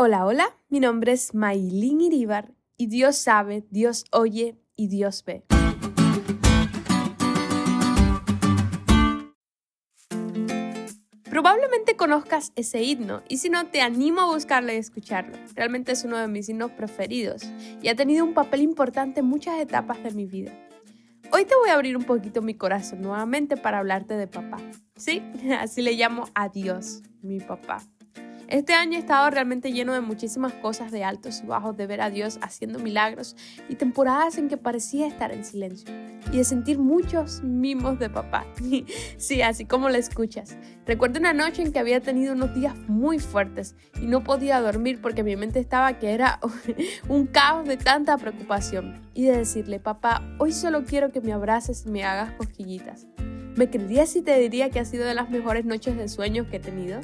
Hola, hola, mi nombre es Maylin Iribar y Dios sabe, Dios oye y Dios ve. Probablemente conozcas ese himno y si no te animo a buscarlo y escucharlo. Realmente es uno de mis himnos preferidos y ha tenido un papel importante en muchas etapas de mi vida. Hoy te voy a abrir un poquito mi corazón nuevamente para hablarte de papá. Sí, así le llamo a Dios, mi papá. Este año ha estado realmente lleno de muchísimas cosas, de altos y bajos, de ver a Dios haciendo milagros y temporadas en que parecía estar en silencio y de sentir muchos mimos de papá. sí, así como lo escuchas. Recuerdo una noche en que había tenido unos días muy fuertes y no podía dormir porque mi mente estaba que era un caos de tanta preocupación y de decirle, papá, hoy solo quiero que me abraces y me hagas cosquillitas. ¿Me creerías si te diría que ha sido de las mejores noches de sueños que he tenido?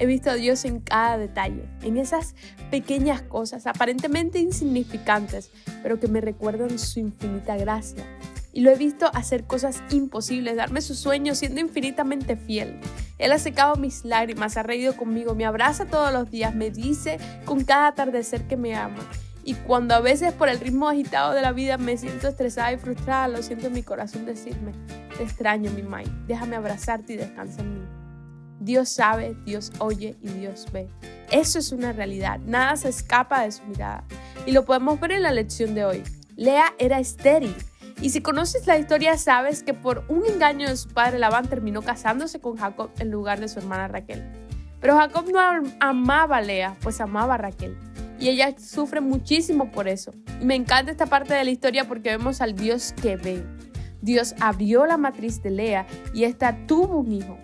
He visto a Dios en cada detalle, en esas pequeñas cosas aparentemente insignificantes, pero que me recuerdan su infinita gracia. Y lo he visto hacer cosas imposibles, darme sus sueños siendo infinitamente fiel. Él ha secado mis lágrimas, ha reído conmigo, me abraza todos los días, me dice con cada atardecer que me ama. Y cuando a veces por el ritmo agitado de la vida me siento estresada y frustrada, lo siento en mi corazón decirme, te extraño mi Mai, déjame abrazarte y descansa en mí. Dios sabe, Dios oye y Dios ve. Eso es una realidad, nada se escapa de su mirada. Y lo podemos ver en la lección de hoy. Lea era estéril. Y si conoces la historia, sabes que por un engaño de su padre Labán terminó casándose con Jacob en lugar de su hermana Raquel. Pero Jacob no amaba a Lea, pues amaba a Raquel. Y ella sufre muchísimo por eso. Y me encanta esta parte de la historia porque vemos al Dios que ve. Dios abrió la matriz de Lea y ésta tuvo un hijo.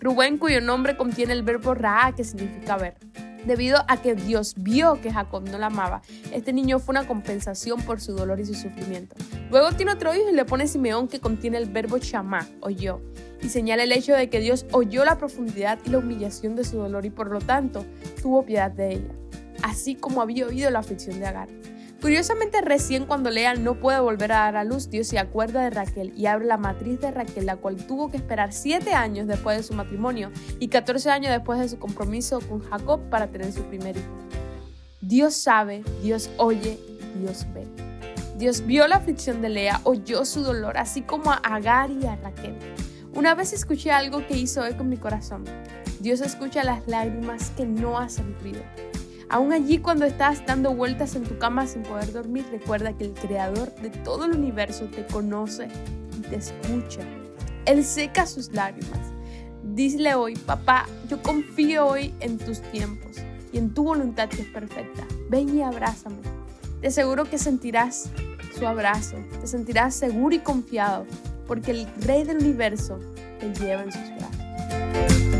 Rubén, cuyo nombre contiene el verbo ra, que significa ver. Debido a que Dios vio que Jacob no la amaba, este niño fue una compensación por su dolor y su sufrimiento. Luego tiene otro hijo y le pone Simeón, que contiene el verbo chamá, oyó, y señala el hecho de que Dios oyó la profundidad y la humillación de su dolor y por lo tanto tuvo piedad de ella, así como había oído la aflicción de Agar. Curiosamente, recién cuando Lea no puede volver a dar a luz, Dios se acuerda de Raquel y abre la matriz de Raquel, la cual tuvo que esperar 7 años después de su matrimonio y 14 años después de su compromiso con Jacob para tener su primer hijo. Dios sabe, Dios oye, Dios ve. Dios vio la aflicción de Lea, oyó su dolor, así como a Agar y a Raquel. Una vez escuché algo que hizo eco en mi corazón. Dios escucha las lágrimas que no hacen ruido. Aún allí cuando estás dando vueltas en tu cama sin poder dormir, recuerda que el creador de todo el universo te conoce y te escucha. Él seca sus lágrimas. Dile hoy, papá, yo confío hoy en tus tiempos y en tu voluntad que es perfecta. Ven y abrázame. Te aseguro que sentirás su abrazo, te sentirás seguro y confiado, porque el Rey del universo te lleva en sus brazos.